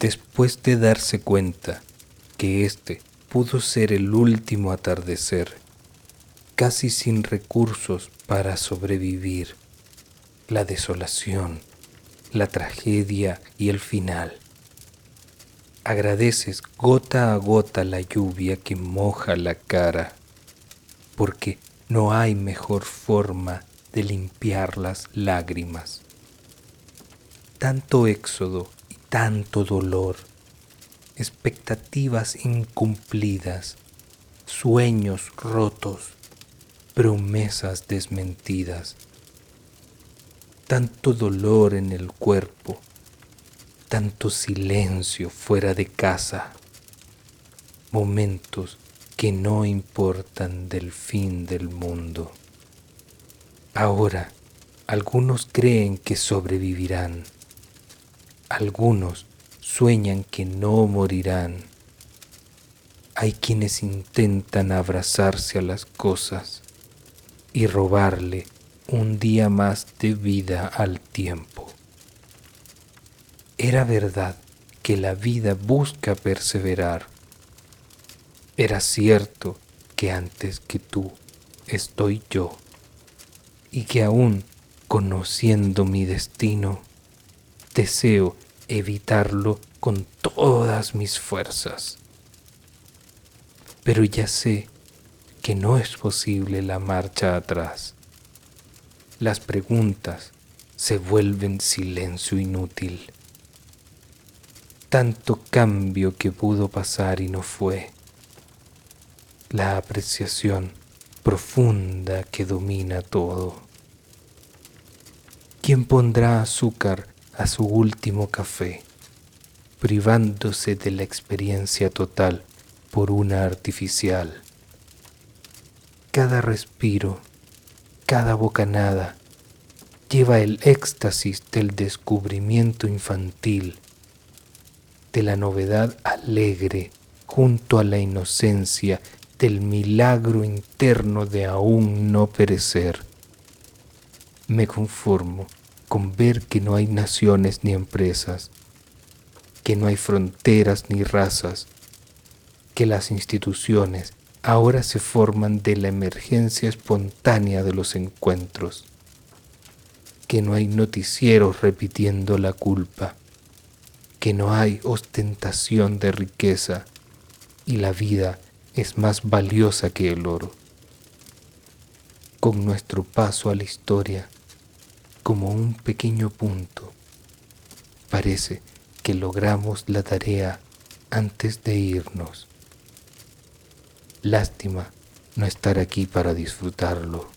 después de darse cuenta que este pudo ser el último atardecer, casi sin recursos para sobrevivir, la desolación, la tragedia y el final. Agradeces gota a gota la lluvia que moja la cara, porque no hay mejor forma de limpiar las lágrimas. Tanto éxodo tanto dolor, expectativas incumplidas, sueños rotos, promesas desmentidas, tanto dolor en el cuerpo, tanto silencio fuera de casa, momentos que no importan del fin del mundo. Ahora, algunos creen que sobrevivirán, algunos sueñan que no morirán. Hay quienes intentan abrazarse a las cosas y robarle un día más de vida al tiempo. Era verdad que la vida busca perseverar. Era cierto que antes que tú estoy yo y que aún conociendo mi destino, deseo evitarlo con todas mis fuerzas. Pero ya sé que no es posible la marcha atrás. Las preguntas se vuelven silencio inútil tanto cambio que pudo pasar y no fue, la apreciación profunda que domina todo. ¿Quién pondrá azúcar a su último café, privándose de la experiencia total por una artificial? Cada respiro, cada bocanada, lleva el éxtasis del descubrimiento infantil de la novedad alegre junto a la inocencia del milagro interno de aún no perecer. Me conformo con ver que no hay naciones ni empresas, que no hay fronteras ni razas, que las instituciones ahora se forman de la emergencia espontánea de los encuentros, que no hay noticieros repitiendo la culpa, que no hay ostentación de riqueza y la vida es más valiosa que el oro. Con nuestro paso a la historia, como un pequeño punto, parece que logramos la tarea antes de irnos. Lástima no estar aquí para disfrutarlo.